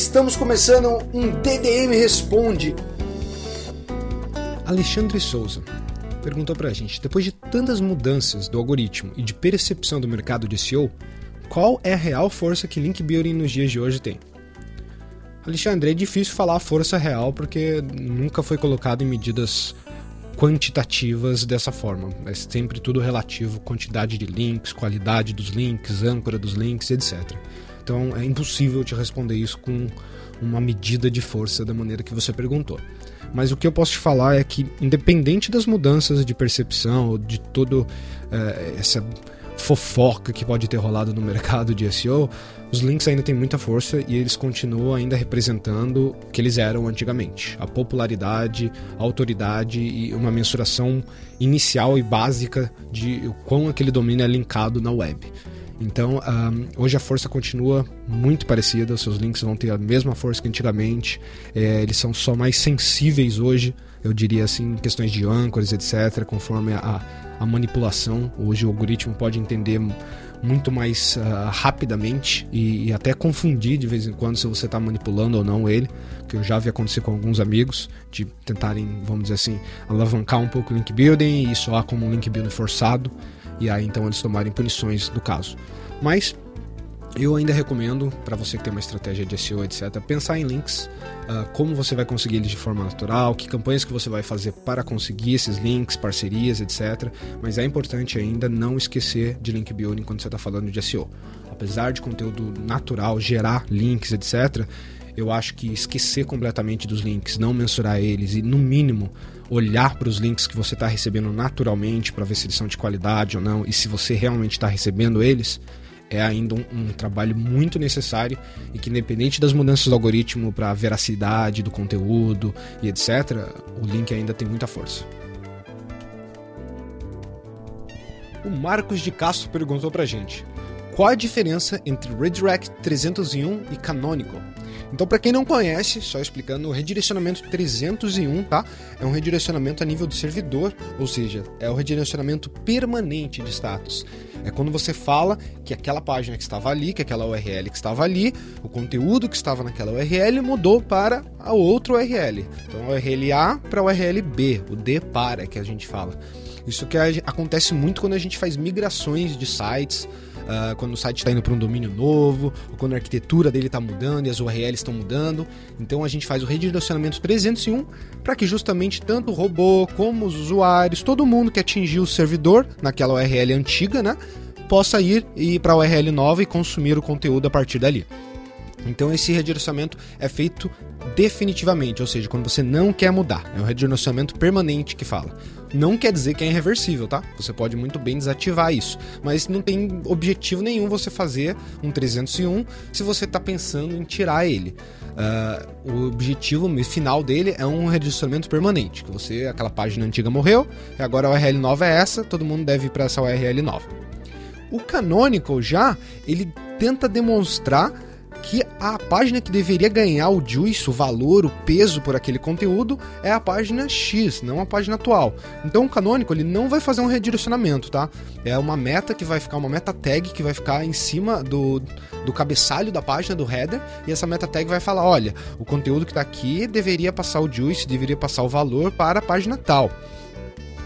Estamos começando um DDM Responde. Alexandre Souza perguntou pra gente: depois de tantas mudanças do algoritmo e de percepção do mercado de SEO, qual é a real força que link building nos dias de hoje tem? Alexandre, é difícil falar a força real porque nunca foi colocado em medidas quantitativas dessa forma. É sempre tudo relativo, quantidade de links, qualidade dos links, âncora dos links, etc. Então é impossível te responder isso com uma medida de força da maneira que você perguntou. Mas o que eu posso te falar é que, independente das mudanças de percepção, de todo é, essa fofoca que pode ter rolado no mercado de SEO, os links ainda têm muita força e eles continuam ainda representando o que eles eram antigamente. A popularidade, a autoridade e uma mensuração inicial e básica de o quão aquele domínio é linkado na web. Então, um, hoje a força continua muito parecida, seus links vão ter a mesma força que antigamente, é, eles são só mais sensíveis hoje, eu diria assim, questões de âncoras, etc., conforme a, a manipulação. Hoje o algoritmo pode entender muito mais uh, rapidamente e, e, até confundir de vez em quando se você está manipulando ou não ele, que eu já vi acontecer com alguns amigos, de tentarem, vamos dizer assim, alavancar um pouco o link building e soar como um link building forçado e aí então eles tomarem punições do caso. Mas eu ainda recomendo para você que tem uma estratégia de SEO, etc, pensar em links, uh, como você vai conseguir eles de forma natural, que campanhas que você vai fazer para conseguir esses links, parcerias, etc. Mas é importante ainda não esquecer de link building quando você está falando de SEO. Apesar de conteúdo natural gerar links, etc, eu acho que esquecer completamente dos links, não mensurar eles e no mínimo olhar para os links que você está recebendo naturalmente para ver se eles são de qualidade ou não e se você realmente está recebendo eles, é ainda um, um, trabalho muito necessário e que, independente das mudanças do algoritmo para a veracidade do conteúdo e etc., o link ainda tem muita força. O Marcos de Castro perguntou para gente: qual a diferença entre Redirect 301 e Canonical? Então, para quem não conhece, só explicando, o redirecionamento 301, tá? É um redirecionamento a nível do servidor, ou seja, é o redirecionamento permanente de status. É quando você fala que aquela página que estava ali, que aquela URL que estava ali, o conteúdo que estava naquela URL mudou para a outra URL. Então, a URL A para a URL B, o D para que a gente fala. Isso que acontece muito quando a gente faz migrações de sites, uh, quando o site está indo para um domínio novo, ou quando a arquitetura dele está mudando e as URLs estão mudando. Então a gente faz o redirecionamento 301 para que justamente tanto o robô como os usuários, todo mundo que atingiu o servidor naquela URL antiga, né, possa ir e para a URL nova e consumir o conteúdo a partir dali. Então esse redirecionamento é feito definitivamente, ou seja, quando você não quer mudar. É um redirecionamento permanente que fala. Não quer dizer que é irreversível, tá? Você pode muito bem desativar isso, mas não tem objetivo nenhum você fazer um 301 se você está pensando em tirar ele. Uh, o objetivo final dele é um redirecionamento permanente, que você, aquela página antiga morreu, e agora a URL nova é essa, todo mundo deve ir para essa URL nova. O Canonical já, ele tenta demonstrar que a página que deveria ganhar o juice, o valor, o peso por aquele conteúdo é a página X, não a página atual. Então o canônico ele não vai fazer um redirecionamento, tá? É uma meta que vai ficar uma meta tag que vai ficar em cima do, do cabeçalho da página do header e essa meta tag vai falar, olha, o conteúdo que está aqui deveria passar o juice, deveria passar o valor para a página tal.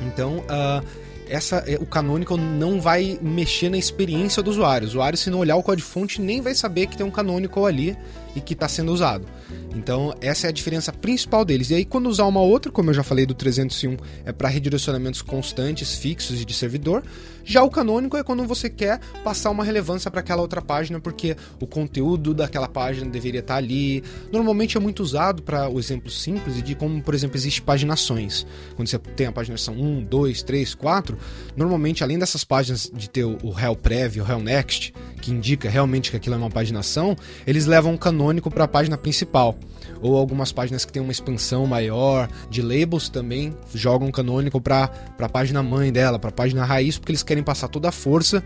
Então, uh, essa, é, o Canonical não vai mexer na experiência do usuário. O usuário, se não olhar o código-fonte, nem vai saber que tem um Canonical ali e que está sendo usado. Então, essa é a diferença principal deles. E aí, quando usar uma outra, como eu já falei do 301, é para redirecionamentos constantes, fixos e de servidor. Já o canônico é quando você quer passar uma relevância para aquela outra página, porque o conteúdo daquela página deveria estar tá ali. Normalmente é muito usado para o exemplo simples de como, por exemplo, existe paginações. Quando você tem a paginação 1, 2, 3, 4, normalmente, além dessas páginas de ter o réu prévio, o réu next, que indica realmente que aquilo é uma paginação, eles levam um canônico canônico para a página principal. Ou algumas páginas que têm uma expansão maior, de labels também jogam canônico para a página mãe dela, para a página raiz, porque eles querem passar toda a força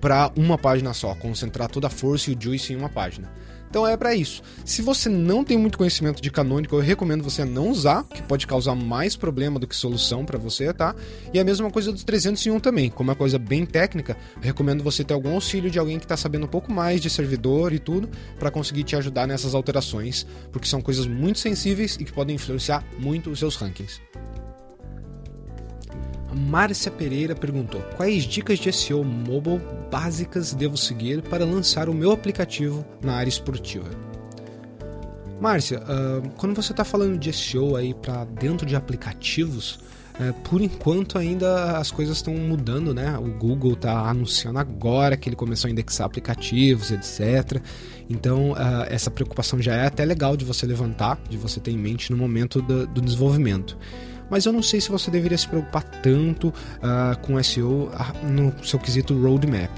para uma página só, concentrar toda a força e o juice em uma página. Então é para isso. Se você não tem muito conhecimento de canônico, eu recomendo você não usar, que pode causar mais problema do que solução para você, tá? E a mesma coisa do 301 também. Como é uma coisa bem técnica, recomendo você ter algum auxílio de alguém que está sabendo um pouco mais de servidor e tudo, para conseguir te ajudar nessas alterações, porque são coisas muito sensíveis e que podem influenciar muito os seus rankings. Márcia Pereira perguntou: Quais dicas de SEO mobile básicas devo seguir para lançar o meu aplicativo na área esportiva? Márcia, uh, quando você está falando de SEO aí para dentro de aplicativos, uh, por enquanto ainda as coisas estão mudando, né? O Google está anunciando agora que ele começou a indexar aplicativos, etc. Então uh, essa preocupação já é até legal de você levantar, de você ter em mente no momento do desenvolvimento mas eu não sei se você deveria se preocupar tanto uh, com SEO ah, no seu quesito roadmap.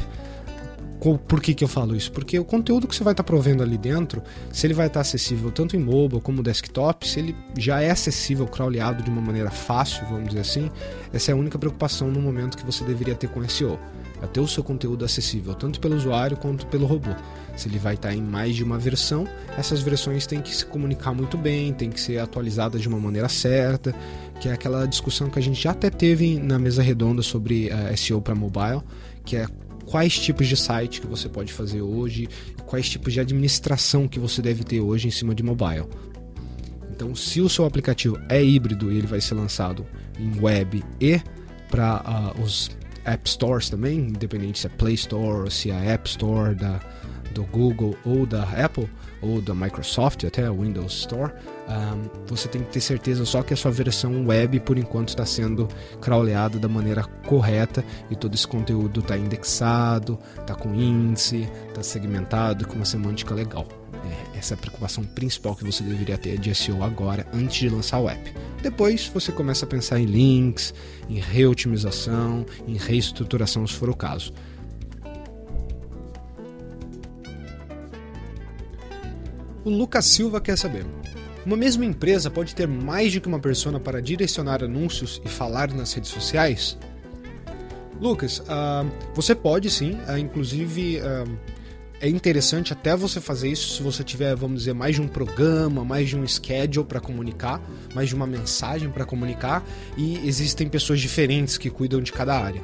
Por que, que eu falo isso? Porque o conteúdo que você vai estar provendo ali dentro, se ele vai estar acessível tanto em mobile como desktop, se ele já é acessível, crawleado de uma maneira fácil, vamos dizer assim, essa é a única preocupação no momento que você deveria ter com SEO a ter o seu conteúdo acessível tanto pelo usuário quanto pelo robô. Se ele vai estar em mais de uma versão, essas versões têm que se comunicar muito bem, têm que ser atualizadas de uma maneira certa, que é aquela discussão que a gente já até teve na mesa redonda sobre uh, eh, SEO para mobile, que é quais tipos de site que você pode fazer hoje, quais tipos de administração que você deve ter hoje em cima de mobile. Então, se o seu aplicativo é híbrido e ele vai ser lançado em web e para uh, ah, os App Stores também, independente se é Play Store se é App Store da, do Google ou da Apple ou da Microsoft, até o Windows Store, um, você tem que ter certeza só que a sua versão web por enquanto está sendo crawleada da maneira correta e todo esse conteúdo está indexado, está com índice, está segmentado com uma semântica legal. É, essa é a preocupação principal que você deveria ter de SEO agora, antes de lançar o app. Depois você começa a pensar em links, em reotimização, em reestruturação se for o caso. O Lucas Silva quer saber. Uma mesma empresa pode ter mais de que uma persona para direcionar anúncios e falar nas redes sociais? Lucas, uh, você pode sim, uh, inclusive uh, é interessante até você fazer isso se você tiver, vamos dizer, mais de um programa, mais de um schedule para comunicar, mais de uma mensagem para comunicar, e existem pessoas diferentes que cuidam de cada área.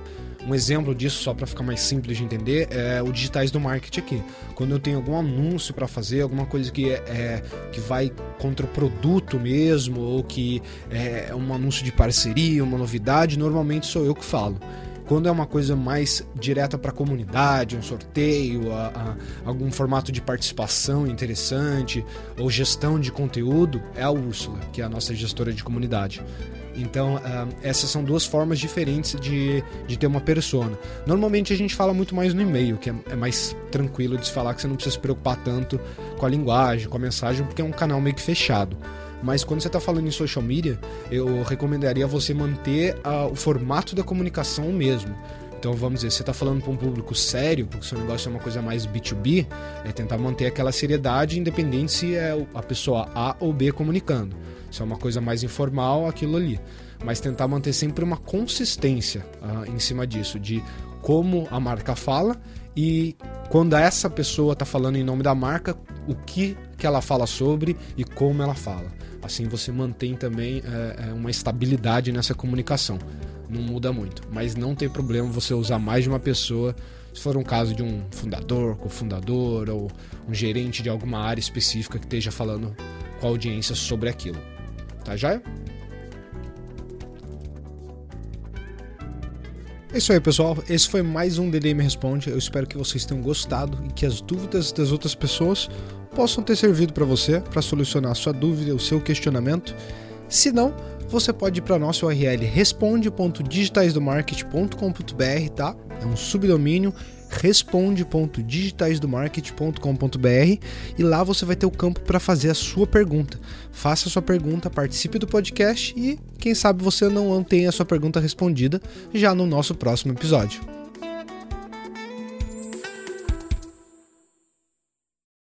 Um exemplo disso, só para ficar mais simples de entender, é o digitais do marketing aqui. Quando eu tenho algum anúncio para fazer, alguma coisa que, é, é, que vai contra o produto mesmo, ou que é um anúncio de parceria, uma novidade, normalmente sou eu que falo. Quando é uma coisa mais direta para a comunidade, um sorteio, a, a, algum formato de participação interessante ou gestão de conteúdo, é a Úrsula, que é a nossa gestora de comunidade. Então, uh, essas são duas formas diferentes de, de ter uma persona. Normalmente a gente fala muito mais no e-mail, que é, é, mais tranquilo de se falar que você não precisa se preocupar tanto com a linguagem, com a mensagem, porque é um canal meio que fechado. Mas quando você está falando em social media, eu recomendaria você manter a, o formato da comunicação mesmo. Então vamos dizer, você está falando para um público sério, porque o seu negócio é uma coisa mais B2B, é tentar manter aquela seriedade, independente se é a pessoa A ou B comunicando. Se é uma coisa mais informal, aquilo ali. Mas tentar manter sempre uma consistência uh, em cima disso, de como a marca fala e quando essa pessoa está falando em nome da marca, o que, que ela fala sobre e como ela fala. Assim você mantém também é, uma estabilidade nessa comunicação. Não muda muito, mas não tem problema você usar mais de uma pessoa se for um caso de um fundador, cofundador ou um gerente de alguma área específica que esteja falando com a audiência sobre aquilo. Tá já? É isso aí, pessoal. Esse foi mais um DDM Responde. Eu espero que vocês tenham gostado e que as dúvidas das outras pessoas possam ter servido para você para solucionar a sua dúvida, o seu questionamento. Se não, você pode ir para nosso URL responde.digitaisdomarket.com.br, tá? É um subdomínio responde.digitaisdomarket.com.br e lá você vai ter o campo para fazer a sua pergunta. Faça a sua pergunta, participe do podcast e quem sabe você não tenha a sua pergunta respondida já no nosso próximo episódio.